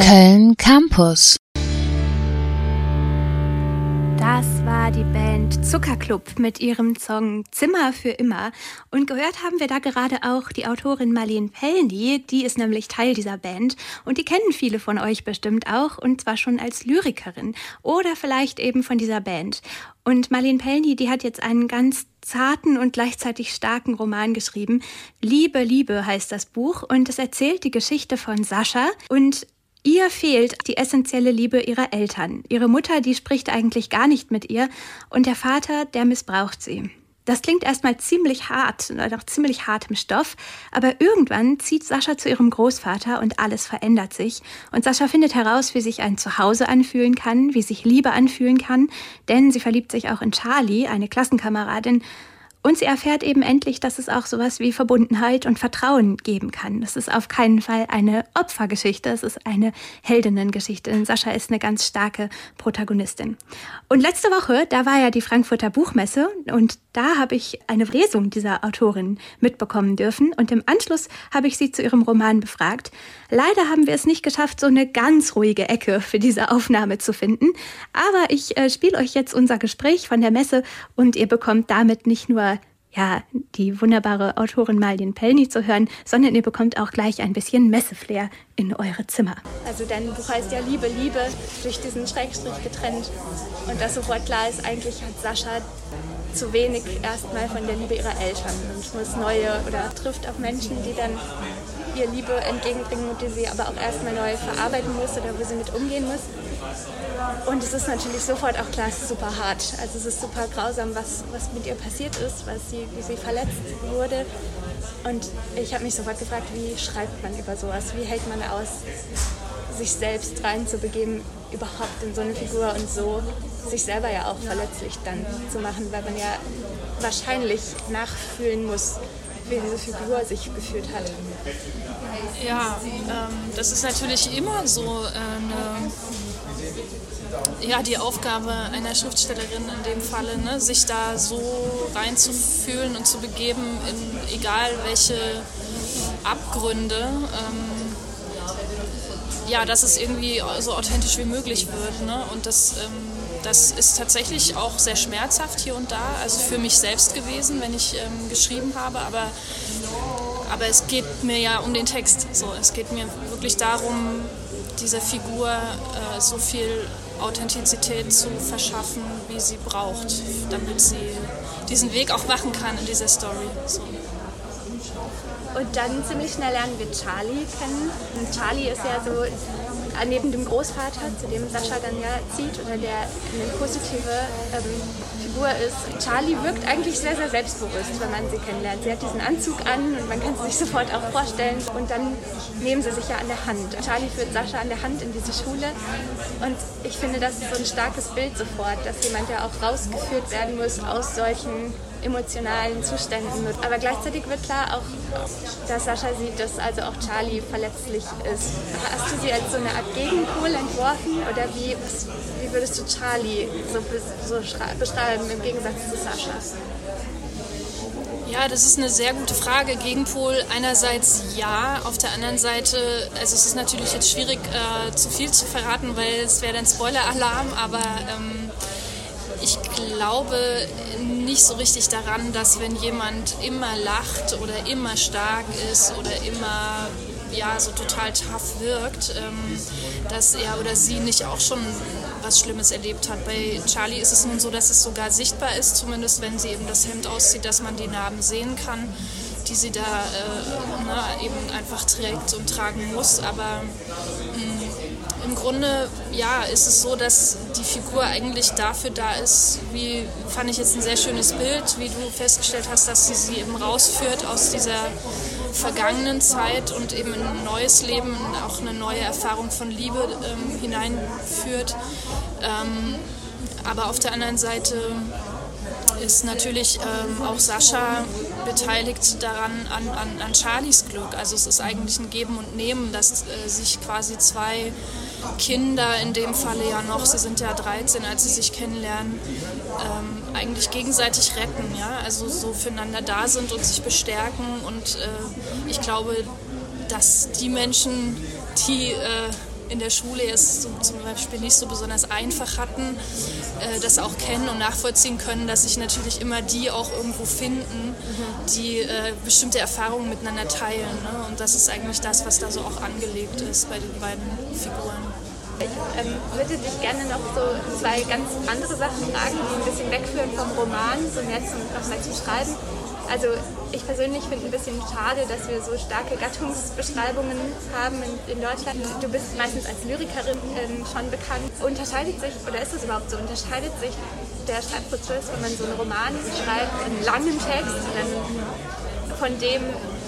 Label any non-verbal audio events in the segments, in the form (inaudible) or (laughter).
Köln Campus. Das war die Band Zuckerclub mit ihrem Song Zimmer für immer. Und gehört haben wir da gerade auch die Autorin Marlene Pellny, die ist nämlich Teil dieser Band. Und die kennen viele von euch bestimmt auch, und zwar schon als Lyrikerin oder vielleicht eben von dieser Band. Und Marlene Pellny, die hat jetzt einen ganz zarten und gleichzeitig starken Roman geschrieben. Liebe, Liebe heißt das Buch und es erzählt die Geschichte von Sascha und Ihr fehlt die essentielle Liebe ihrer Eltern. Ihre Mutter, die spricht eigentlich gar nicht mit ihr und der Vater, der missbraucht sie. Das klingt erstmal ziemlich hart, nach ziemlich hartem Stoff, aber irgendwann zieht Sascha zu ihrem Großvater und alles verändert sich. Und Sascha findet heraus, wie sich ein Zuhause anfühlen kann, wie sich Liebe anfühlen kann, denn sie verliebt sich auch in Charlie, eine Klassenkameradin, und sie erfährt eben endlich, dass es auch sowas wie Verbundenheit und Vertrauen geben kann. Das ist auf keinen Fall eine Opfergeschichte, es ist eine Heldinnengeschichte. Denn Sascha ist eine ganz starke Protagonistin. Und letzte Woche, da war ja die Frankfurter Buchmesse und da habe ich eine Lesung dieser Autorin mitbekommen dürfen. Und im Anschluss habe ich sie zu ihrem Roman befragt. Leider haben wir es nicht geschafft, so eine ganz ruhige Ecke für diese Aufnahme zu finden. Aber ich äh, spiele euch jetzt unser Gespräch von der Messe und ihr bekommt damit nicht nur ja, die wunderbare Autorin Malin Pellny zu hören, sondern ihr bekommt auch gleich ein bisschen Messeflair in eure Zimmer. Also dein Buch heißt ja Liebe, Liebe, durch diesen Schrägstrich getrennt. Und das sofort klar ist, eigentlich hat Sascha zu wenig erstmal von der Liebe ihrer Eltern und muss neue oder trifft auf Menschen, die dann ihr Liebe entgegenbringen und die sie aber auch erstmal neu verarbeiten muss oder wo sie mit umgehen muss. Und es ist natürlich sofort auch klar, es ist super hart. Also es ist super grausam, was, was mit ihr passiert ist, was sie, wie sie verletzt wurde. Und ich habe mich sofort gefragt, wie schreibt man über sowas? Wie hält man aus, sich selbst reinzubegeben, überhaupt in so eine Figur und so sich selber ja auch verletzlich dann zu machen, weil man ja wahrscheinlich nachfühlen muss, wie diese Figur sich gefühlt hat. Ja, ähm, das ist natürlich immer so eine ja, die Aufgabe einer Schriftstellerin in dem Falle, ne, sich da so reinzufühlen und zu begeben, in egal welche Abgründe, ähm, ja, dass es irgendwie so authentisch wie möglich wird. Ne? Und das, ähm, das ist tatsächlich auch sehr schmerzhaft hier und da, also für mich selbst gewesen, wenn ich ähm, geschrieben habe, aber, aber es geht mir ja um den Text. So, es geht mir wirklich darum, dieser Figur äh, so viel Authentizität zu verschaffen, wie sie braucht, damit sie diesen Weg auch machen kann in dieser Story. So. Und dann ziemlich schnell lernen wir Charlie kennen. Und Charlie ist ja so neben dem Großvater, zu dem Sascha dann ja zieht oder der eine positive ähm, Figur ist. Charlie wirkt eigentlich sehr, sehr selbstbewusst, wenn man sie kennenlernt. Sie hat diesen Anzug an und man kann sie sich (laughs) sofort auch vorstellen. Und dann nehmen sie sich ja an der Hand. Charlie führt Sascha an der Hand in diese Schule. Und ich finde, das ist so ein starkes Bild sofort, dass jemand ja auch rausgeführt werden muss aus solchen emotionalen Zuständen. Aber gleichzeitig wird klar auch, dass Sascha sieht, dass also auch Charlie verletzlich ist. Hast du sie als so eine Art Gegenpol entworfen oder wie, wie würdest du Charlie so, so beschreiben im Gegensatz zu Sascha? Ja, das ist eine sehr gute Frage. Gegenpol einerseits ja, auf der anderen Seite, also es ist natürlich jetzt schwierig, äh, zu viel zu verraten, weil es wäre dann Spoiler-Alarm, aber ähm, ich glaube nicht so richtig daran, dass wenn jemand immer lacht oder immer stark ist oder immer ja, so total tough wirkt, ähm, dass er oder sie nicht auch schon was Schlimmes erlebt hat. Bei Charlie ist es nun so, dass es sogar sichtbar ist, zumindest wenn sie eben das Hemd auszieht, dass man die Narben sehen kann, die sie da äh, ne, eben einfach trägt und tragen muss. Aber im Grunde, ja, ist es so, dass die Figur eigentlich dafür da ist, wie fand ich jetzt ein sehr schönes Bild, wie du festgestellt hast, dass sie sie eben rausführt aus dieser vergangenen Zeit und eben in ein neues Leben, auch eine neue Erfahrung von Liebe ähm, hineinführt. Ähm, aber auf der anderen Seite ist natürlich ähm, auch Sascha beteiligt daran an, an, an Charlies Glück. Also es ist eigentlich ein Geben und Nehmen, dass äh, sich quasi zwei Kinder in dem Falle ja noch, sie sind ja 13, als sie sich kennenlernen, ähm, eigentlich gegenseitig retten, ja, also so füreinander da sind und sich bestärken. Und äh, ich glaube, dass die Menschen, die äh, in der Schule es zum Beispiel nicht so besonders einfach hatten, äh, das auch kennen und nachvollziehen können, dass sich natürlich immer die auch irgendwo finden, die äh, bestimmte Erfahrungen miteinander teilen. Ne? Und das ist eigentlich das, was da so auch angelegt ist bei den beiden Figuren. Ich ähm, würde dich gerne noch so zwei ganz andere Sachen fragen, die ein bisschen wegführen vom Roman, so mehr zum, nochmal zum Schreiben. Also ich persönlich finde ein bisschen schade, dass wir so starke Gattungsbeschreibungen haben in, in Deutschland. Du bist meistens als Lyrikerin ähm, schon bekannt. Unterscheidet sich, oder ist es überhaupt so, unterscheidet sich der Schreibprozess, wenn man so einen Roman schreibt, einen langen Text, dann von dem,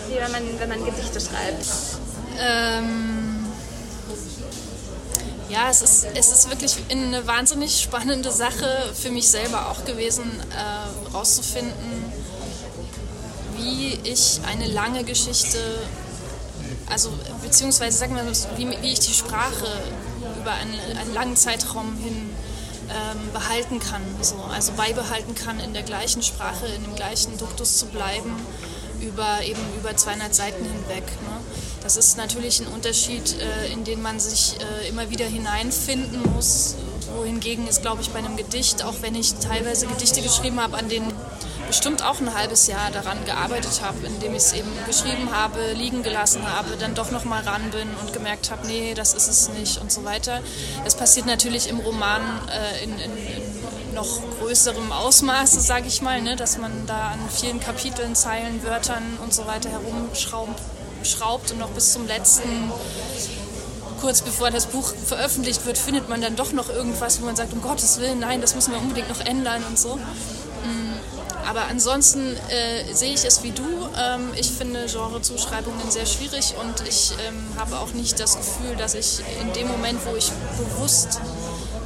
wie wenn man, wenn man Gedichte schreibt? Ähm ja, es ist, es ist wirklich eine wahnsinnig spannende Sache für mich selber auch gewesen, äh, wie ich eine lange Geschichte, also beziehungsweise sagen wir mal, wie, wie ich die Sprache über einen, einen langen Zeitraum hin ähm, behalten kann, so, also beibehalten kann, in der gleichen Sprache, in dem gleichen Duktus zu bleiben, über eben über 200 Seiten hinweg. Ne? Das ist natürlich ein Unterschied, äh, in den man sich äh, immer wieder hineinfinden muss. Wohingegen ist, glaube ich, bei einem Gedicht, auch wenn ich teilweise Gedichte geschrieben habe, an denen bestimmt auch ein halbes Jahr daran gearbeitet habe, indem ich es eben geschrieben habe, liegen gelassen habe, dann doch noch mal ran bin und gemerkt habe, nee, das ist es nicht und so weiter. Das passiert natürlich im Roman äh, in, in, in, noch größerem Ausmaße, sage ich mal, ne, dass man da an vielen Kapiteln, Zeilen, Wörtern und so weiter herumschraubt schraubt und noch bis zum letzten, kurz bevor das Buch veröffentlicht wird, findet man dann doch noch irgendwas, wo man sagt, um Gottes Willen, nein, das müssen wir unbedingt noch ändern und so. Mm, aber ansonsten äh, sehe ich es wie du. Ähm, ich finde Genrezuschreibungen sehr schwierig und ich ähm, habe auch nicht das Gefühl, dass ich in dem Moment, wo ich bewusst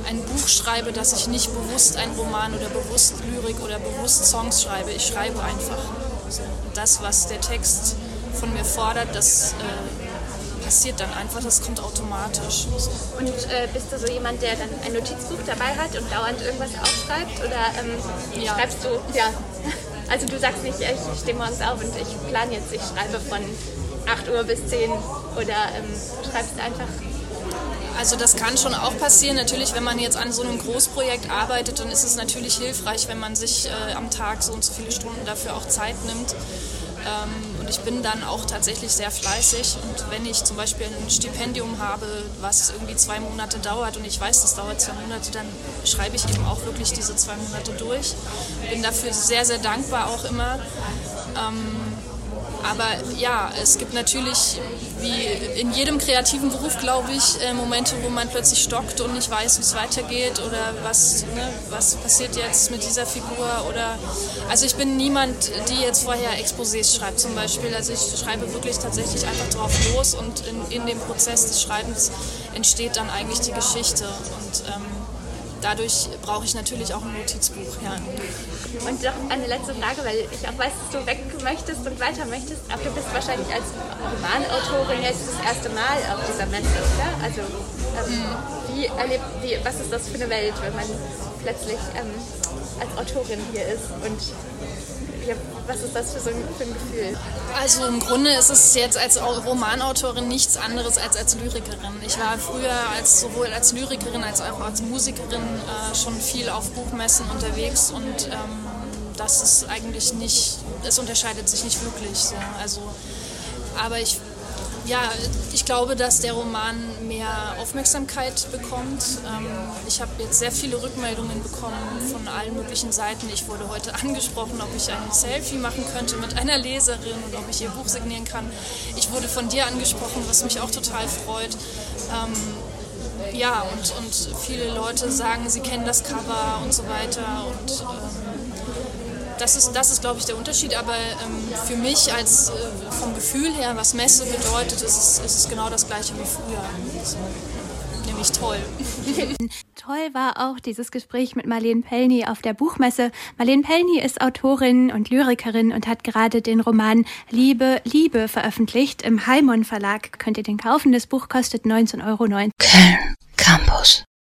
ein Buch schreibe, dass ich nicht bewusst einen Roman oder bewusst Lyrik oder bewusst Songs schreibe. Ich schreibe einfach. das, was der Text von mir fordert, das äh, passiert dann einfach, das kommt automatisch. Und äh, bist du so jemand, der dann ein Notizbuch dabei hat und dauernd irgendwas aufschreibt? Oder ähm, ja. schreibst du, ja, (laughs) also du sagst nicht, ich stehe morgens auf und ich plane jetzt, ich schreibe von 8 Uhr bis 10 oder ähm, schreibst einfach also das kann schon auch passieren. Natürlich, wenn man jetzt an so einem Großprojekt arbeitet, dann ist es natürlich hilfreich, wenn man sich äh, am Tag so und so viele Stunden dafür auch Zeit nimmt. Ähm, und ich bin dann auch tatsächlich sehr fleißig. Und wenn ich zum Beispiel ein Stipendium habe, was irgendwie zwei Monate dauert und ich weiß, das dauert zwei Monate, dann schreibe ich eben auch wirklich diese zwei Monate durch. Bin dafür sehr, sehr dankbar auch immer. Ähm, aber ja, es gibt natürlich, wie in jedem kreativen Beruf, glaube ich, äh, Momente, wo man plötzlich stockt und nicht weiß, wie es weitergeht oder was, ne, was passiert jetzt mit dieser Figur. Oder also ich bin niemand, die jetzt vorher Exposés schreibt zum Beispiel. Also ich schreibe wirklich tatsächlich einfach drauf los und in, in dem Prozess des Schreibens entsteht dann eigentlich die Geschichte. Und ähm, dadurch brauche ich natürlich auch ein Notizbuch. Ja. Und noch eine letzte Frage, weil ich auch weiß, dass du weg möchtest und weiter möchtest. Aber du bist wahrscheinlich als Romanautorin jetzt das erste Mal auf dieser Messe, oder? Also ähm, mhm. wie erlebt, wie, was ist das für eine Welt, wenn man plötzlich ähm, als Autorin hier ist und ja, was ist das für, so ein, für ein Gefühl? Also im Grunde ist es jetzt als Romanautorin nichts anderes als als Lyrikerin. Ich war früher als, sowohl als Lyrikerin als auch als Musikerin äh, schon viel auf Buchmessen unterwegs und ähm, das ist eigentlich nicht, es unterscheidet sich nicht wirklich. So. Also, aber ich ja, ich glaube, dass der Roman mehr Aufmerksamkeit bekommt. Ähm, ich habe jetzt sehr viele Rückmeldungen bekommen von allen möglichen Seiten. Ich wurde heute (laughs) angesprochen, ob ich ein Selfie machen könnte mit einer Leserin und ob ich ihr Buch signieren kann. Ich wurde von dir angesprochen, was mich auch total freut. Ähm, ja, und, und viele Leute sagen, sie kennen das Cover und so weiter. Und ähm, das ist, das ist glaube ich, der Unterschied. Aber ähm, für mich als äh, vom Gefühl her, was Messe bedeutet, ist es, ist es genau das gleiche wie früher. Also, nämlich toll. (laughs) toll war auch dieses Gespräch mit Marlene Pellny auf der Buchmesse. Marlene Pellny ist Autorin und Lyrikerin und hat gerade den Roman Liebe, Liebe veröffentlicht. Im Heimon Verlag könnt ihr den kaufen. Das Buch kostet 19,90 Euro. Köln Campus.